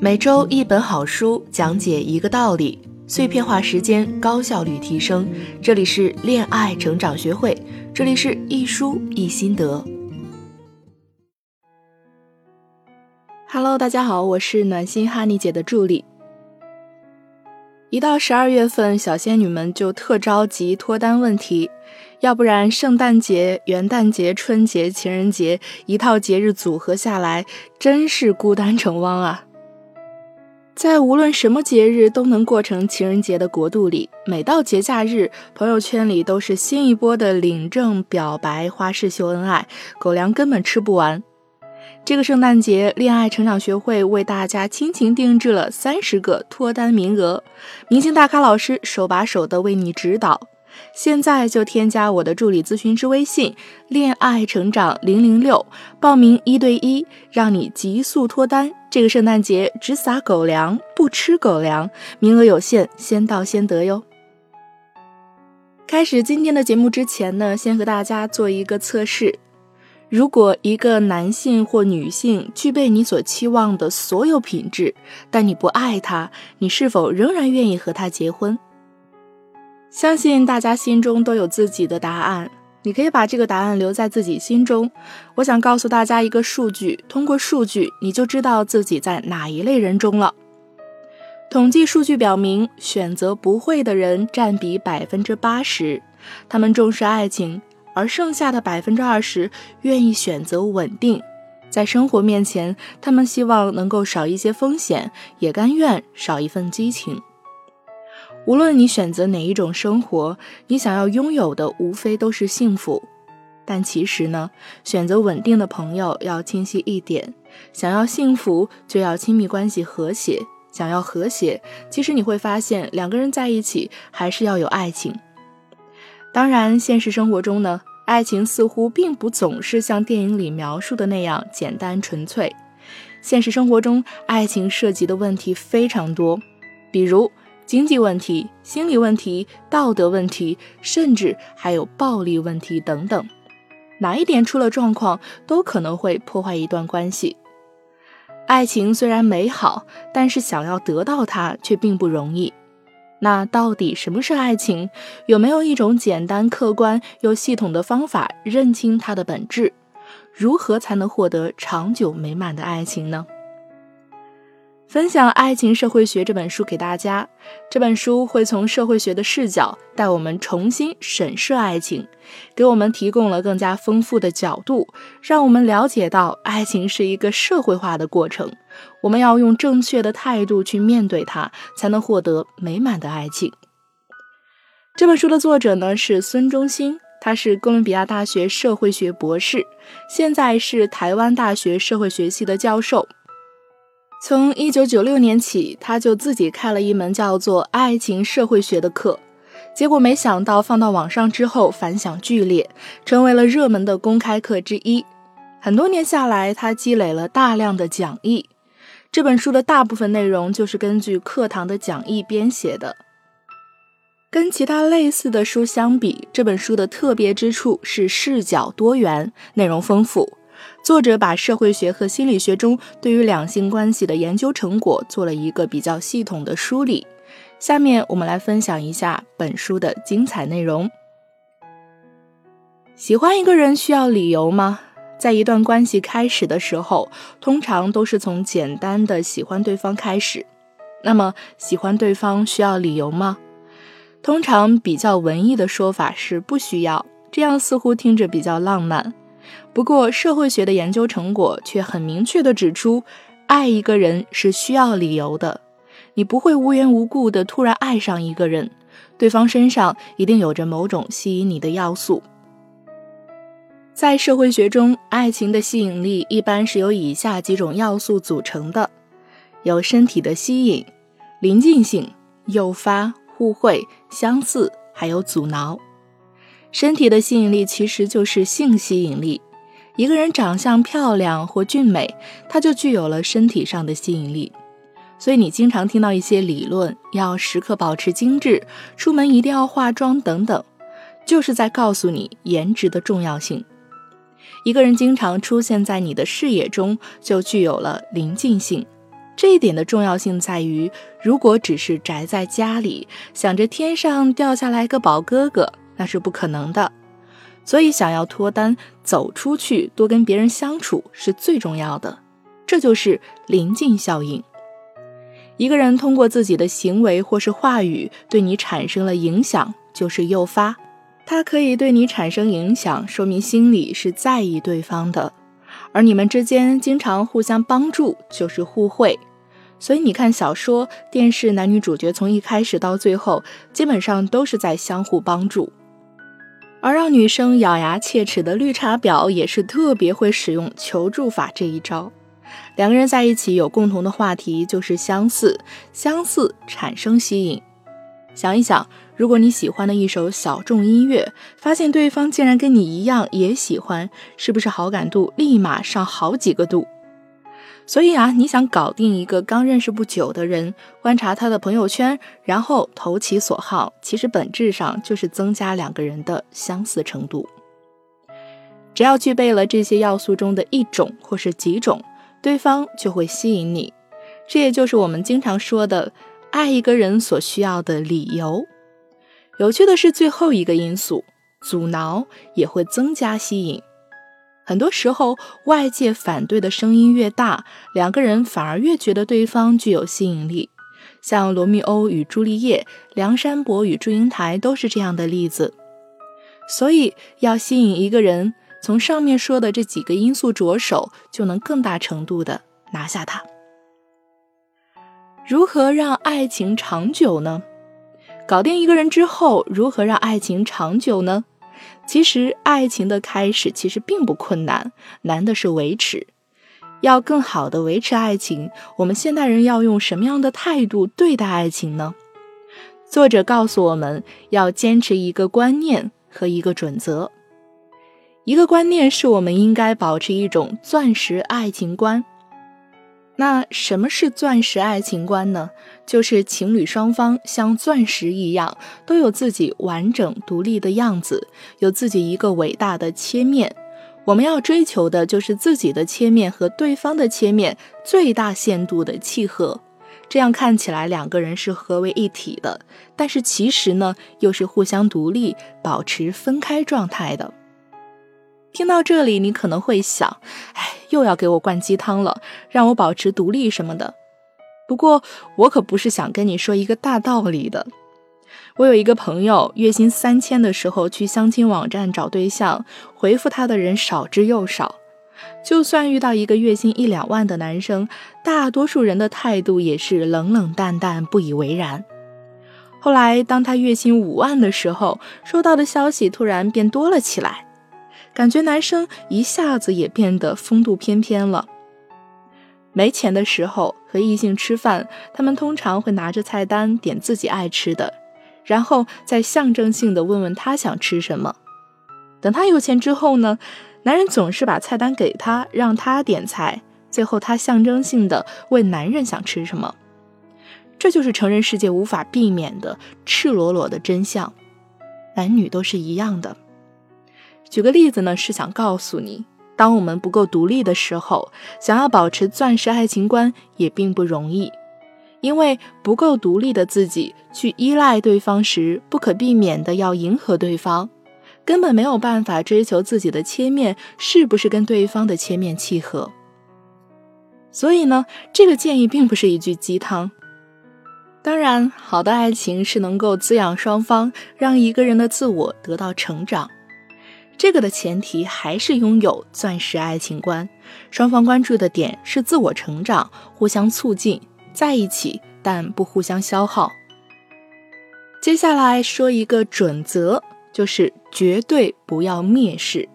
每周一本好书，讲解一个道理，碎片化时间，高效率提升。这里是恋爱成长学会，这里是一书一心得。Hello，大家好，我是暖心哈尼姐的助理。一到十二月份，小仙女们就特着急脱单问题，要不然圣诞节、元旦节、春节、情人节一套节日组合下来，真是孤单成汪啊！在无论什么节日都能过成情人节的国度里，每到节假日，朋友圈里都是新一波的领证、表白、花式秀恩爱，狗粮根本吃不完。这个圣诞节，恋爱成长学会为大家倾情定制了三十个脱单名额，明星大咖老师手把手的为你指导。现在就添加我的助理咨询师微信“恋爱成长零零六”，报名一对一，让你急速脱单。这个圣诞节只撒狗粮，不吃狗粮，名额有限，先到先得哟。开始今天的节目之前呢，先和大家做一个测试：如果一个男性或女性具备你所期望的所有品质，但你不爱他，你是否仍然愿意和他结婚？相信大家心中都有自己的答案。你可以把这个答案留在自己心中。我想告诉大家一个数据，通过数据你就知道自己在哪一类人中了。统计数据表明，选择不会的人占比百分之八十，他们重视爱情，而剩下的百分之二十愿意选择稳定。在生活面前，他们希望能够少一些风险，也甘愿少一份激情。无论你选择哪一种生活，你想要拥有的无非都是幸福。但其实呢，选择稳定的朋友要清晰一点：想要幸福，就要亲密关系和谐；想要和谐，其实你会发现，两个人在一起还是要有爱情。当然，现实生活中呢，爱情似乎并不总是像电影里描述的那样简单纯粹。现实生活中，爱情涉及的问题非常多，比如。经济问题、心理问题、道德问题，甚至还有暴力问题等等，哪一点出了状况，都可能会破坏一段关系。爱情虽然美好，但是想要得到它却并不容易。那到底什么是爱情？有没有一种简单、客观又系统的方法认清它的本质？如何才能获得长久美满的爱情呢？分享《爱情社会学》这本书给大家。这本书会从社会学的视角带我们重新审视爱情，给我们提供了更加丰富的角度，让我们了解到爱情是一个社会化的过程。我们要用正确的态度去面对它，才能获得美满的爱情。这本书的作者呢是孙中兴，他是哥伦比亚大学社会学博士，现在是台湾大学社会学系的教授。从一九九六年起，他就自己开了一门叫做《爱情社会学》的课，结果没想到放到网上之后反响剧烈，成为了热门的公开课之一。很多年下来，他积累了大量的讲义。这本书的大部分内容就是根据课堂的讲义编写的。跟其他类似的书相比，这本书的特别之处是视角多元，内容丰富。作者把社会学和心理学中对于两性关系的研究成果做了一个比较系统的梳理。下面我们来分享一下本书的精彩内容。喜欢一个人需要理由吗？在一段关系开始的时候，通常都是从简单的喜欢对方开始。那么，喜欢对方需要理由吗？通常比较文艺的说法是不需要，这样似乎听着比较浪漫。不过，社会学的研究成果却很明确地指出，爱一个人是需要理由的。你不会无缘无故的突然爱上一个人，对方身上一定有着某种吸引你的要素。在社会学中，爱情的吸引力一般是由以下几种要素组成的：有身体的吸引、临近性、诱发、互惠、相似，还有阻挠。身体的吸引力其实就是性吸引力。一个人长相漂亮或俊美，他就具有了身体上的吸引力。所以你经常听到一些理论，要时刻保持精致，出门一定要化妆等等，就是在告诉你颜值的重要性。一个人经常出现在你的视野中，就具有了临近性。这一点的重要性在于，如果只是宅在家里，想着天上掉下来个宝哥哥，那是不可能的。所以，想要脱单，走出去，多跟别人相处是最重要的。这就是临近效应。一个人通过自己的行为或是话语对你产生了影响，就是诱发。他可以对你产生影响，说明心里是在意对方的。而你们之间经常互相帮助，就是互惠。所以你看，小说、电视男女主角从一开始到最后，基本上都是在相互帮助。而让女生咬牙切齿的绿茶婊，也是特别会使用求助法这一招。两个人在一起有共同的话题，就是相似，相似产生吸引。想一想，如果你喜欢的一首小众音乐，发现对方竟然跟你一样也喜欢，是不是好感度立马上好几个度？所以啊，你想搞定一个刚认识不久的人，观察他的朋友圈，然后投其所好，其实本质上就是增加两个人的相似程度。只要具备了这些要素中的一种或是几种，对方就会吸引你。这也就是我们经常说的，爱一个人所需要的理由。有趣的是，最后一个因素，阻挠也会增加吸引。很多时候，外界反对的声音越大，两个人反而越觉得对方具有吸引力。像罗密欧与朱丽叶、梁山伯与祝英台都是这样的例子。所以，要吸引一个人，从上面说的这几个因素着手，就能更大程度的拿下他。如何让爱情长久呢？搞定一个人之后，如何让爱情长久呢？其实，爱情的开始其实并不困难，难的是维持。要更好的维持爱情，我们现代人要用什么样的态度对待爱情呢？作者告诉我们要坚持一个观念和一个准则。一个观念是我们应该保持一种钻石爱情观。那什么是钻石爱情观呢？就是情侣双方像钻石一样，都有自己完整独立的样子，有自己一个伟大的切面。我们要追求的就是自己的切面和对方的切面最大限度的契合，这样看起来两个人是合为一体的，但是其实呢，又是互相独立、保持分开状态的。听到这里，你可能会想，哎，又要给我灌鸡汤了，让我保持独立什么的。不过，我可不是想跟你说一个大道理的。我有一个朋友，月薪三千的时候去相亲网站找对象，回复他的人少之又少。就算遇到一个月薪一两万的男生，大多数人的态度也是冷冷淡淡，不以为然。后来，当他月薪五万的时候，收到的消息突然变多了起来。感觉男生一下子也变得风度翩翩了。没钱的时候和异性吃饭，他们通常会拿着菜单点自己爱吃的，然后再象征性的问问他想吃什么。等他有钱之后呢，男人总是把菜单给他，让他点菜，最后他象征性的问男人想吃什么。这就是成人世界无法避免的赤裸裸的真相，男女都是一样的。举个例子呢，是想告诉你，当我们不够独立的时候，想要保持钻石爱情观也并不容易。因为不够独立的自己去依赖对方时，不可避免的要迎合对方，根本没有办法追求自己的切面是不是跟对方的切面契合。所以呢，这个建议并不是一句鸡汤。当然，好的爱情是能够滋养双方，让一个人的自我得到成长。这个的前提还是拥有钻石爱情观，双方关注的点是自我成长，互相促进，在一起但不互相消耗。接下来说一个准则，就是绝对不要蔑视。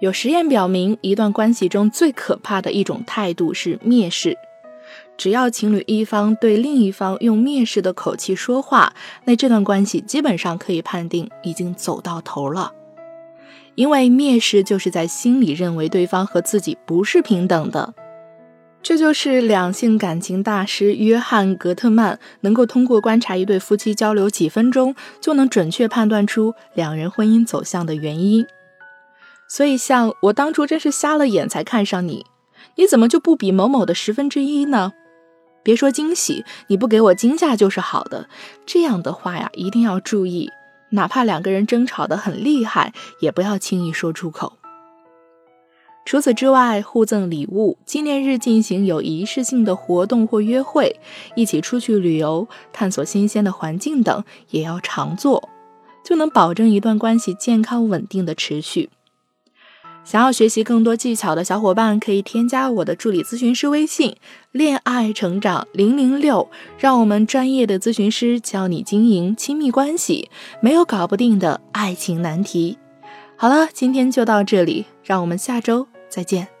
有实验表明，一段关系中最可怕的一种态度是蔑视。只要情侣一方对另一方用蔑视的口气说话，那这段关系基本上可以判定已经走到头了。因为蔑视就是在心里认为对方和自己不是平等的，这就是两性感情大师约翰·格特曼能够通过观察一对夫妻交流几分钟就能准确判断出两人婚姻走向的原因。所以，像我当初真是瞎了眼才看上你，你怎么就不比某某的十分之一呢？别说惊喜，你不给我惊吓就是好的。这样的话呀，一定要注意，哪怕两个人争吵得很厉害，也不要轻易说出口。除此之外，互赠礼物、纪念日进行有仪式性的活动或约会，一起出去旅游、探索新鲜的环境等，也要常做，就能保证一段关系健康稳定的持续。想要学习更多技巧的小伙伴，可以添加我的助理咨询师微信“恋爱成长零零六”，让我们专业的咨询师教你经营亲密关系，没有搞不定的爱情难题。好了，今天就到这里，让我们下周再见。